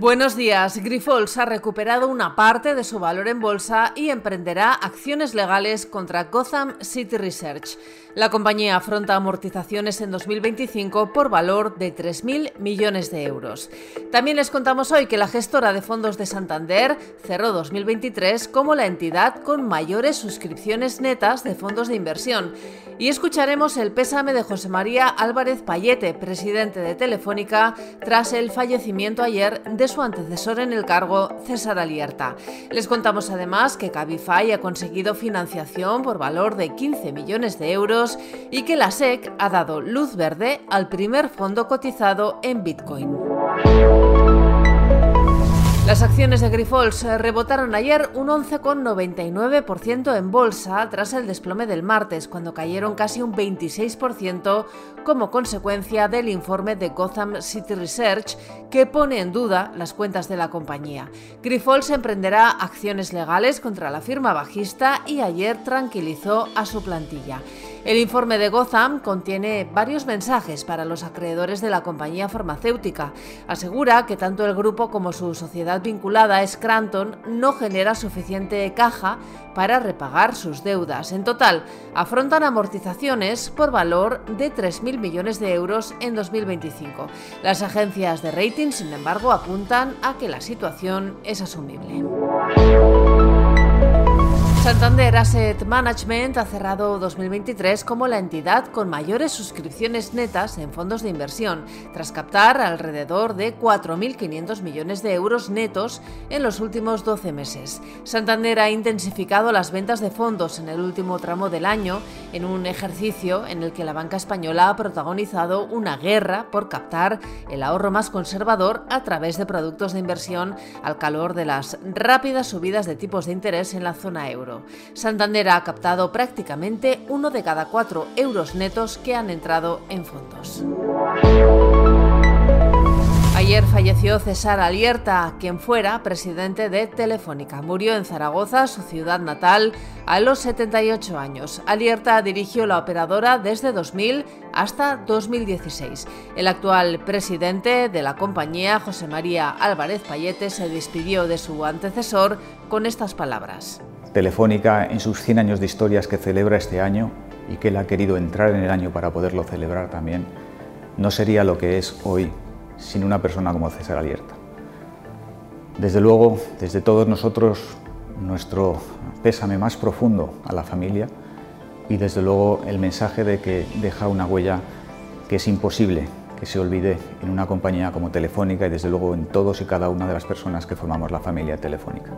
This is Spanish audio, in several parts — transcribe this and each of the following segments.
Buenos días. Grifols ha recuperado una parte de su valor en bolsa y emprenderá acciones legales contra Gotham City Research. La compañía afronta amortizaciones en 2025 por valor de 3.000 millones de euros. También les contamos hoy que la gestora de fondos de Santander cerró 2023 como la entidad con mayores suscripciones netas de fondos de inversión. Y escucharemos el pésame de José María Álvarez Payete, presidente de Telefónica, tras el fallecimiento ayer de su antecesor en el cargo, César Alierta. Les contamos además que Cabify ha conseguido financiación por valor de 15 millones de euros y que la SEC ha dado luz verde al primer fondo cotizado en Bitcoin. Las acciones de Grifols rebotaron ayer un 11,99% en bolsa tras el desplome del martes, cuando cayeron casi un 26% como consecuencia del informe de Gotham City Research que pone en duda las cuentas de la compañía. Grifols emprenderá acciones legales contra la firma bajista y ayer tranquilizó a su plantilla. El informe de Gotham contiene varios mensajes para los acreedores de la compañía farmacéutica. Asegura que tanto el grupo como su sociedad vinculada, Scranton, no genera suficiente caja para repagar sus deudas. En total, afrontan amortizaciones por valor de 3.000 millones de euros en 2025. Las agencias de rating, sin embargo, apuntan a que la situación es asumible. Santander Asset Management ha cerrado 2023 como la entidad con mayores suscripciones netas en fondos de inversión, tras captar alrededor de 4.500 millones de euros netos en los últimos 12 meses. Santander ha intensificado las ventas de fondos en el último tramo del año, en un ejercicio en el que la banca española ha protagonizado una guerra por captar el ahorro más conservador a través de productos de inversión al calor de las rápidas subidas de tipos de interés en la zona euro. Santander ha captado prácticamente uno de cada cuatro euros netos que han entrado en fondos. Ayer falleció César Alierta, quien fuera presidente de Telefónica. Murió en Zaragoza, su ciudad natal, a los 78 años. Alierta dirigió la operadora desde 2000 hasta 2016. El actual presidente de la compañía, José María Álvarez Payete, se despidió de su antecesor con estas palabras. Telefónica en sus 100 años de historias que celebra este año y que él ha querido entrar en el año para poderlo celebrar también, no sería lo que es hoy sin una persona como César Alierta. Desde luego, desde todos nosotros, nuestro pésame más profundo a la familia y desde luego el mensaje de que deja una huella que es imposible que se olvide en una compañía como Telefónica y desde luego en todos y cada una de las personas que formamos la familia Telefónica.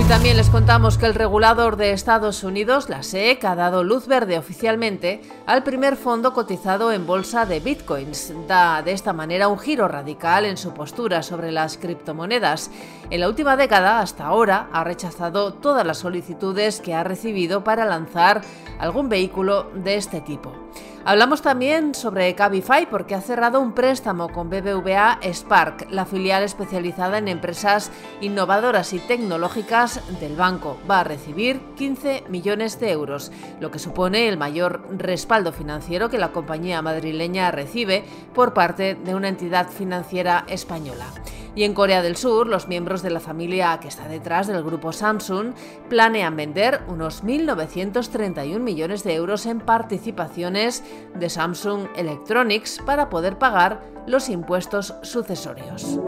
Hoy también les contamos que el regulador de Estados Unidos, la SEC, ha dado luz verde oficialmente al primer fondo cotizado en bolsa de bitcoins. Da de esta manera un giro radical en su postura sobre las criptomonedas. En la última década, hasta ahora, ha rechazado todas las solicitudes que ha recibido para lanzar algún vehículo de este tipo. Hablamos también sobre Cabify porque ha cerrado un préstamo con BBVA Spark, la filial especializada en empresas innovadoras y tecnológicas del banco. Va a recibir 15 millones de euros, lo que supone el mayor respaldo financiero que la compañía madrileña recibe por parte de una entidad financiera española. Y en Corea del Sur, los miembros de la familia que está detrás del grupo Samsung planean vender unos 1.931 millones de euros en participaciones de Samsung Electronics para poder pagar los impuestos sucesorios.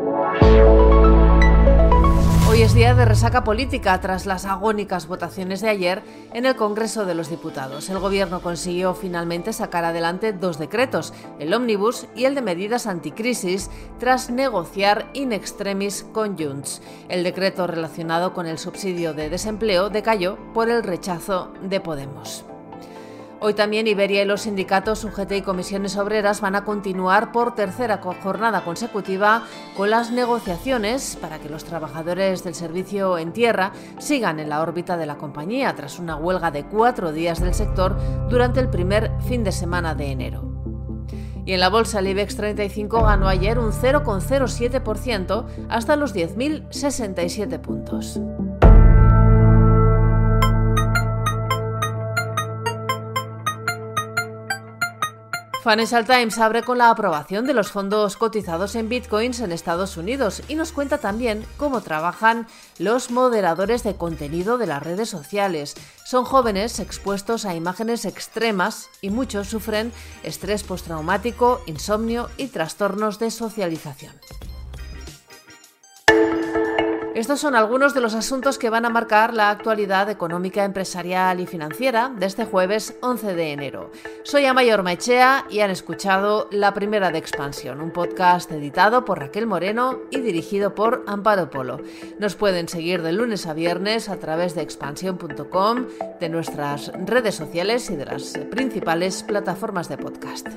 Hoy es día de resaca política tras las agónicas votaciones de ayer en el Congreso de los Diputados. El Gobierno consiguió finalmente sacar adelante dos decretos, el ómnibus y el de medidas anticrisis, tras negociar in extremis con Junts. El decreto relacionado con el subsidio de desempleo decayó por el rechazo de Podemos. Hoy también Iberia y los sindicatos UGT y comisiones obreras van a continuar por tercera jornada consecutiva con las negociaciones para que los trabajadores del servicio en tierra sigan en la órbita de la compañía tras una huelga de cuatro días del sector durante el primer fin de semana de enero. Y en la bolsa el IBEX 35 ganó ayer un 0,07% hasta los 10.067 puntos. Financial Times abre con la aprobación de los fondos cotizados en bitcoins en Estados Unidos y nos cuenta también cómo trabajan los moderadores de contenido de las redes sociales. Son jóvenes expuestos a imágenes extremas y muchos sufren estrés postraumático, insomnio y trastornos de socialización. Estos son algunos de los asuntos que van a marcar la actualidad económica, empresarial y financiera de este jueves 11 de enero. Soy Amayor Mechea y han escuchado La Primera de Expansión, un podcast editado por Raquel Moreno y dirigido por Amparo Polo. Nos pueden seguir de lunes a viernes a través de expansión.com, de nuestras redes sociales y de las principales plataformas de podcast.